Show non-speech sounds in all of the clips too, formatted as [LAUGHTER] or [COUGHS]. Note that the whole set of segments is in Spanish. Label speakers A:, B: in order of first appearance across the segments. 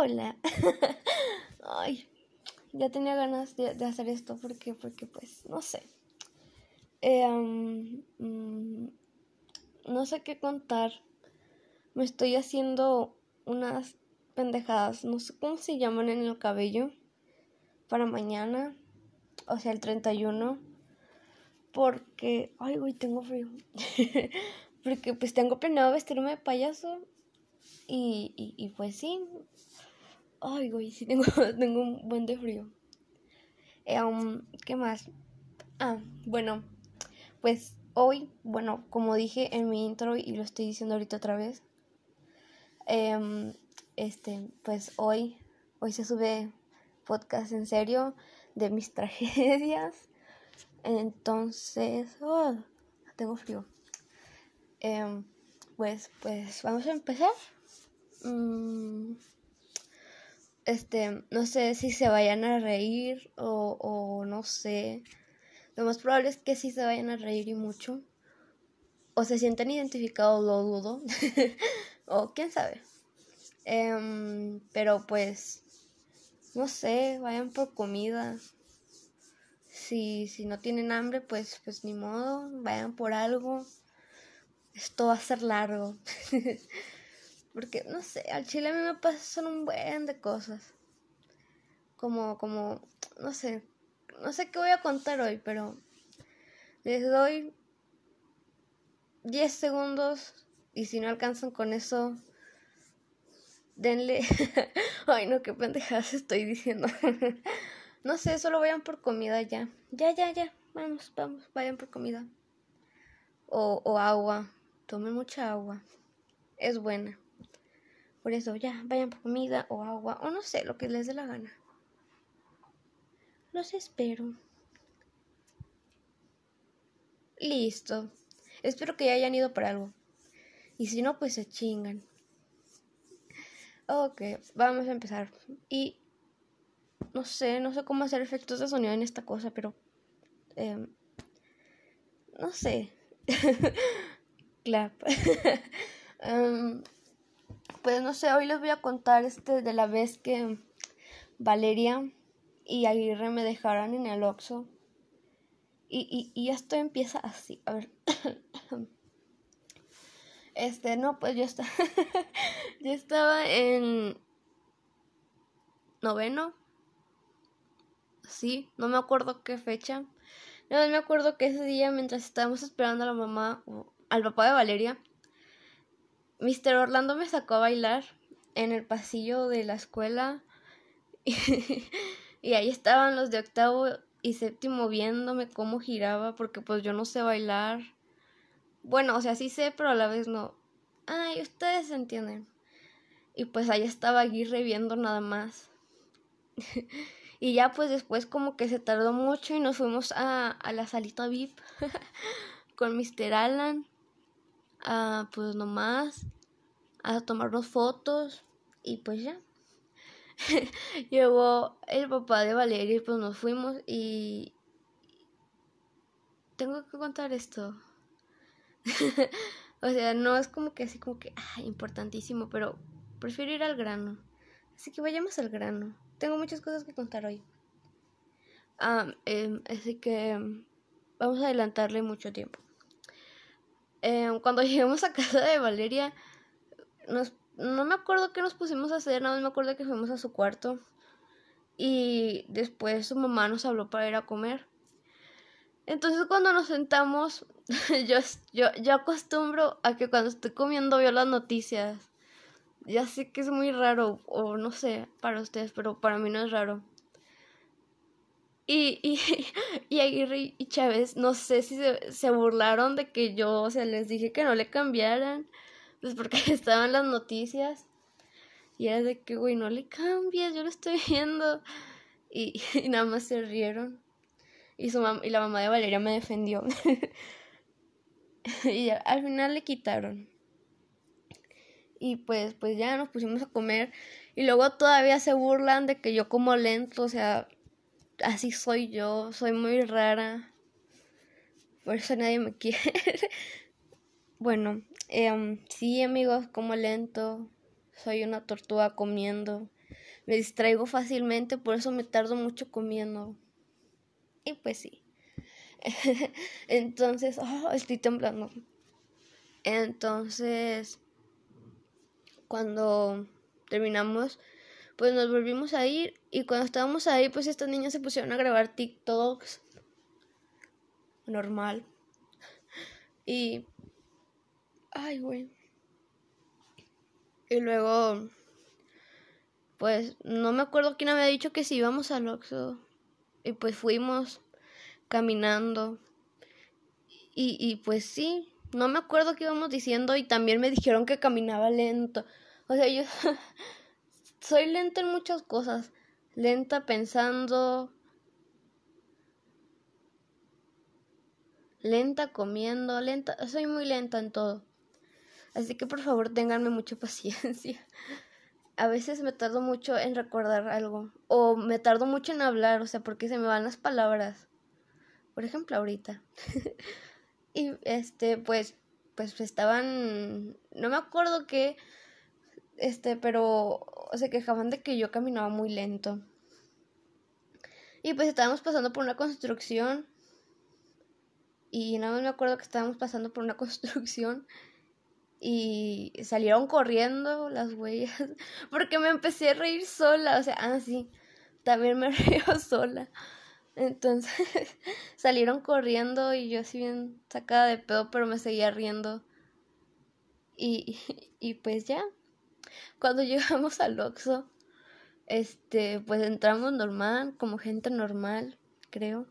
A: Hola. [LAUGHS] Ay, ya tenía ganas de, hacer esto porque, porque pues, no sé. Eh, mm, no sé qué contar. Me estoy haciendo unas pendejadas, no sé cómo se llaman en el cabello, para mañana, o sea, el 31, porque, ay, güey, tengo frío, [LAUGHS] porque pues tengo planeado vestirme de payaso y, y, y pues sí, ay, güey, sí tengo, [LAUGHS] tengo un buen de frío. Eh, um, ¿Qué más? Ah, bueno, pues hoy, bueno, como dije en mi intro y lo estoy diciendo ahorita otra vez, eh, este, pues hoy, hoy se sube podcast en serio de mis [LAUGHS] tragedias. Entonces, oh, tengo frío. Em, pues, pues vamos a empezar. Mm, este, no sé si se vayan a reír o, no sé. Lo más probable es que sí se vayan a reír y mucho. O se sientan identificados, lo dudo. [LAUGHS] o quién sabe. Em, pero pues, no sé, vayan por comida. Si, si no tienen hambre, pues, pues ni modo, vayan por algo. Esto va a ser largo. [LAUGHS] Porque, no sé, al chile a mí me pasan un buen de cosas. Como, como, no sé, no sé qué voy a contar hoy, pero les doy 10 segundos y si no alcanzan con eso, denle. [LAUGHS] Ay, no, qué pendejadas estoy diciendo. [LAUGHS] no sé, solo vayan por comida ya. Ya, ya, ya. Vamos, vamos, vayan por comida. O, o agua. Tomen mucha agua. Es buena. Por eso, ya, vayan por comida o agua. O no sé, lo que les dé la gana. Los espero. Listo. Espero que ya hayan ido por algo. Y si no, pues se chingan. Ok, vamos a empezar. Y no sé, no sé cómo hacer efectos de sonido en esta cosa, pero... Eh, no sé. [LAUGHS] Clap. um, [LAUGHS] pues no sé, hoy les voy a contar este de la vez que Valeria y Aguirre me dejaron en el Oxxo. Y, y, y esto empieza así. A ver. [COUGHS] Este, no, pues yo estaba, [LAUGHS] yo estaba en noveno. Sí, no me acuerdo qué fecha. No, me acuerdo que ese día, mientras estábamos esperando a la mamá, al papá de Valeria, Mr. Orlando me sacó a bailar en el pasillo de la escuela. [LAUGHS] Y, ahí estaban los de octavo y séptimo viéndome cómo giraba, porque pues yo no sé bailar. Bueno, o sea, sí sé, pero a la vez no. Ay, ustedes entienden. Y pues ahí estaba Aguirre viendo nada más. [LAUGHS] y ya pues después como que se tardó mucho y nos fuimos a, a la salita VIP [LAUGHS] con Mr. Alan. A, pues nomás a tomarnos fotos y pues ya. [LAUGHS] Llegó el papá de Valeria y pues nos fuimos y... Tengo que contar esto. [LAUGHS] o sea, no es como que así como que, ah, importantísimo, pero prefiero ir al grano. Así que vayamos al grano. Tengo muchas cosas que contar hoy. Ah, em, así que em, vamos a adelantarle mucho tiempo. Em, cuando [LAUGHS] llegamos a casa de Valeria, nos, no me acuerdo qué nos pusimos a hacer, nada más me acuerdo que fuimos a su cuarto. Y después su mamá nos habló para ir a comer. Entonces cuando nos sentamos, [LAUGHS] yo, yo, yo acostumbro a que cuando estoy comiendo veo las noticias. Ya sé que es muy raro, o no sé, para ustedes, pero para mí no es raro. Y, y, [LAUGHS] y Aguirre y Chávez, no sé si se, se burlaron de que yo, o sea, les dije que no le cambiaran, pues porque [LAUGHS] estaban las noticias. Y era de que, güey, no le cambies, yo lo estoy viendo. Y, [LAUGHS] nada más se rieron. Y, su y la mamá de Valeria me defendió. y al final le quitaron. Y pues, pues ya nos pusimos a comer. Y luego todavía se burlan de que yo como lento, o sea, así soy yo, soy muy rara. Por eso nadie me [LAUGHS] quiere. bueno, eh, sí amigos, como lento. Soy una tortuga comiendo. me distraigo fácilmente, por eso me tardo mucho comiendo. Y pues sí. [LAUGHS] Entonces, oh, estoy temblando. Entonces, cuando terminamos, pues nos volvimos a ir y cuando estábamos ahí, pues estas niñas se pusieron a grabar TikToks. Normal. Y... Ay, güey. Y luego... Pues no me acuerdo quién había dicho que si íbamos al Oxxo. Y pues fuimos caminando. Y, y pues sí, no me acuerdo qué íbamos diciendo y también me dijeron que caminaba lento. O sea, yo [LAUGHS] soy lenta en muchas cosas. Lenta pensando. Lenta comiendo, lenta. Soy muy lenta en todo. Así que por favor ténganme mucha [LAUGHS] paciencia. A veces me tardo mucho en recordar algo. O me tardo mucho en hablar, o sea, porque se me van las palabras. Por ejemplo, ahorita. [LAUGHS] y este, pues, pues estaban. No me acuerdo qué este, pero se quejaban de que yo caminaba muy lento. Y pues estábamos pasando por una construcción. Y nada más me acuerdo que estábamos pasando por una construcción. Y salieron corriendo las huellas. [LAUGHS] Porque me empecé a reír sola. O sea, ah, sí. También me [LAUGHS] río sola. Entonces [LAUGHS] salieron corriendo y yo así bien sacada de pedo, pero me seguía riendo. Y, y pues ya, cuando [LAUGHS] llegamos al Oxxo, este, pues entramos normal, como gente normal, creo,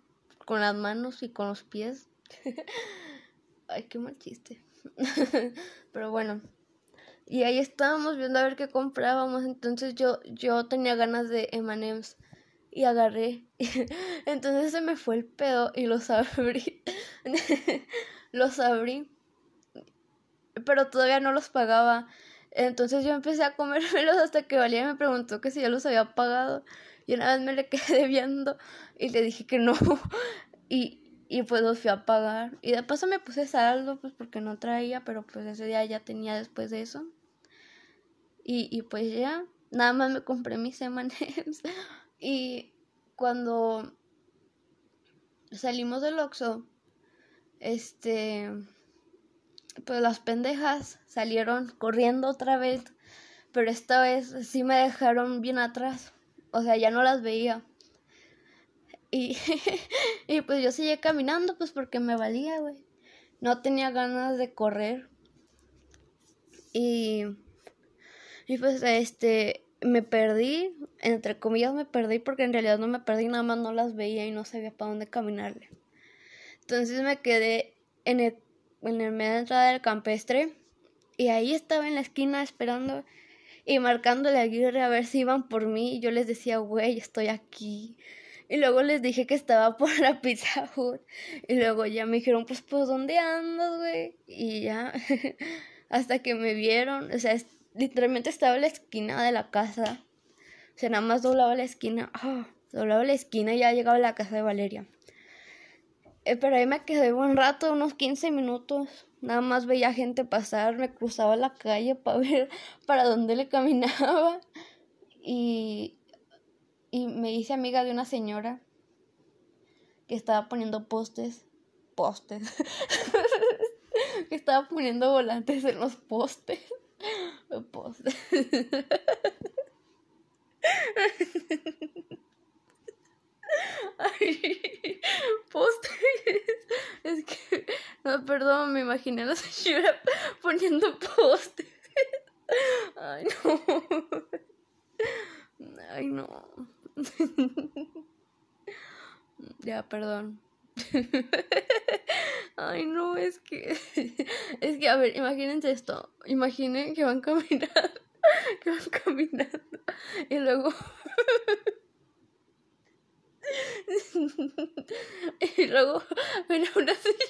A: con las manos y con los pies. [LAUGHS] Ay, qué mal chiste. [LAUGHS] Pero bueno, y ahí estábamos viendo a ver qué comprábamos, entonces yo yo tenía ganas de M&M's y agarré. entonces se me fue el pedo y los abrí. los abrí. Pero todavía no los pagaba. Entonces yo empecé a comérmelos hasta que Valía me preguntó que si ya los había pagado. Y una vez me le quedé [LAUGHS] viendo y le dije que no. [LAUGHS] Y, y pues los fui a pagar. Y de paso me puse saldo, pues porque no traía, pero pues ese día ya tenía después de eso. Y, y pues ya, nada más me compré mis M&M's. [LAUGHS] Y cuando salimos del Oxxo, este pues las pendejas salieron corriendo otra vez, pero esta vez sí me dejaron bien atrás, o sea, ya no las veía. Y, [LAUGHS] y pues yo seguí caminando, pues porque me valía, güey. No tenía ganas de correr. Y, y pues este, me perdí, entre comillas me perdí porque en realidad no me perdí, nada más no las veía y no sabía para dónde caminarle. Entonces me quedé en el en de entrada del campestre y ahí estaba en la esquina esperando y marcándole a Aguirre a ver si iban por mí y yo les decía, güey, estoy aquí. Y luego les dije que estaba [LAUGHS] por la Pizza. Y luego ya me dijeron, pues, pues, ¿dónde andas, güey? Y ya, [LAUGHS] hasta que me vieron, o sea, literalmente estaba en la esquina de la casa. O sea, nada más doblaba la esquina, ah, doblaba la esquina y ya llegaba a la casa de Valeria. Eh, pero ahí me quedé un rato, unos 15 minutos. Nada más veía gente pasar, me cruzaba la calle para [LAUGHS] ver para dónde le caminaba. Y, y me hice amiga de una señora que estaba poniendo postes. Postes. [LAUGHS] que estaba poniendo volantes en los postes. [LAUGHS] Postes. Ay, [LAUGHS] postres. Es que, no, perdón, me imaginé a la señora poniendo postres. Ay, no. Ay, no. Ya, perdón. Ay, no, es que. Es que, a ver, imagínense esto. Imaginen que van caminando. Que van caminando. Y luego. [LAUGHS] y luego ven a una señora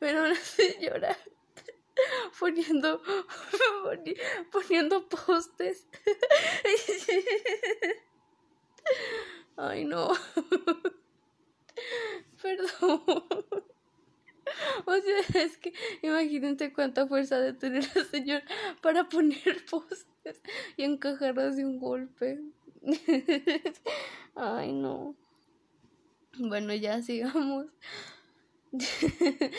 A: una señora poniendo poniendo postes. [LAUGHS] Ay no. [LAUGHS] Perdón. O sea, es que imagínense cuánta fuerza de tener la señora para poner postes [LAUGHS] y encajarlos de un golpe. [LAUGHS] Ay, no. Bueno, ya sigamos. [LAUGHS]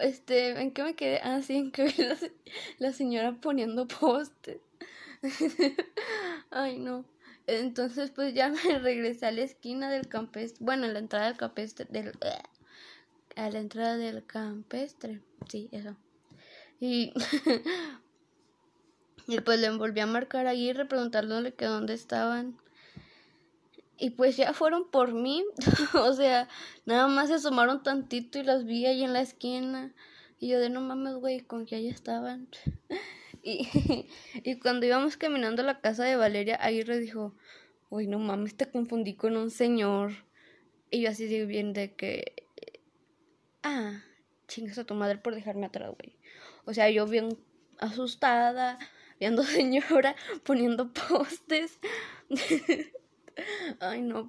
A: Este, ¿en qué me quedé? Ah, sí, en que la, la señora poniendo postes. Ay, no. Entonces, pues ya me regresé a la esquina del campestre. Bueno, a la entrada del campestre. A la entrada del campestre. Sí, eso. Y, y pues le volví a marcar ahí y preguntándole que dónde estaban. Y pues ya fueron por mí. [LAUGHS] o sea, nada más se asomaron tantito y las vi ahí en la esquina. Y yo de no mames, güey, con que ahí estaban. [LAUGHS] y, y cuando íbamos caminando a la casa de Valeria, Aguirre dijo, uy, no mames, te confundí con un señor. Y yo así digo bien de que... Ah, chingas a tu madre por dejarme atrás, güey. O sea, yo bien asustada, [LAUGHS] señora poniendo postes. [LAUGHS] Ay, no.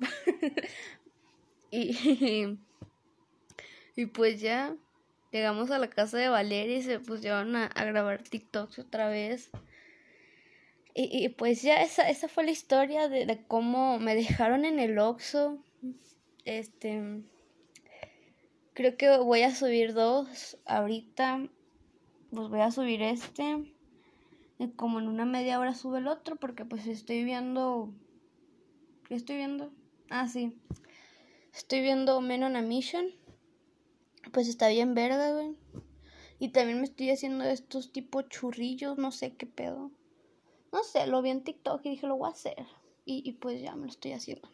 A: [LAUGHS] y, y pues ya llegamos a la casa de Valeria y se pusieron a, grabar TikToks otra vez. Y, y, pues ya esa, esa fue la historia de, de cómo me dejaron en el Oxxo. Este creo que voy a subir dos ahorita. Pues voy a subir este. Y como en una media hora sube el otro. Porque pues estoy viendo ¿Qué estoy viendo? Ah, sí. Estoy viendo Men on a Mission. Pues está bien verga, güey. Y también me estoy haciendo estos tipo churrillos, no sé qué pedo. No sé, lo vi en TikTok y dije, lo voy a hacer. Y, y pues ya me lo estoy haciendo.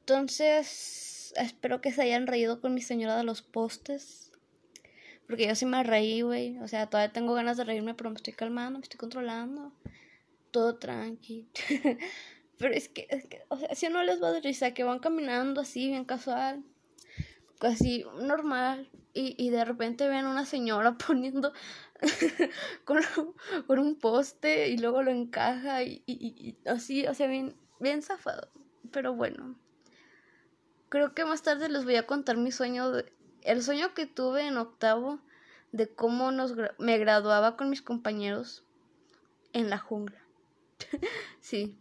A: Entonces, espero que se hayan reído con mi señora de los postes. Porque yo sí me reí, güey. O sea, todavía tengo ganas de reírme, pero me estoy calmando, me estoy controlando. Todo tranqui. [LAUGHS] Pero es que, es que, o sea, si no les va de risa, que van caminando así, bien casual, casi normal, y, y de repente ven una señora [LAUGHS] poniendo [LAUGHS] con, con, un poste y luego lo encaja y, y, y, así, o sea, bien, bien zafado. Pero bueno, creo que más tarde les voy a contar mi sueño, de, el sueño que tuve en octavo de cómo nos, me graduaba con mis compañeros en la jungla. [LAUGHS] sí.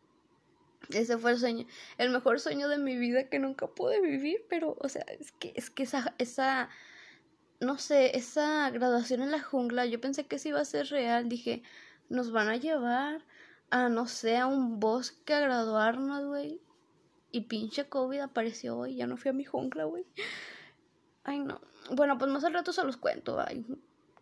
A: Ese fue el sueño, el mejor sueño de mi vida que nunca pude vivir, pero, o sea, es que, es que esa, esa, no sé, esa graduación en la jungla, yo pensé que sí iba a ser real, dije, nos van a llevar a, no sé, a un bosque a graduarnos, güey. Y pinche COVID apareció hoy, ya no fui a mi jungla, güey. Ay, no. Bueno, pues más al rato se los cuento, ay.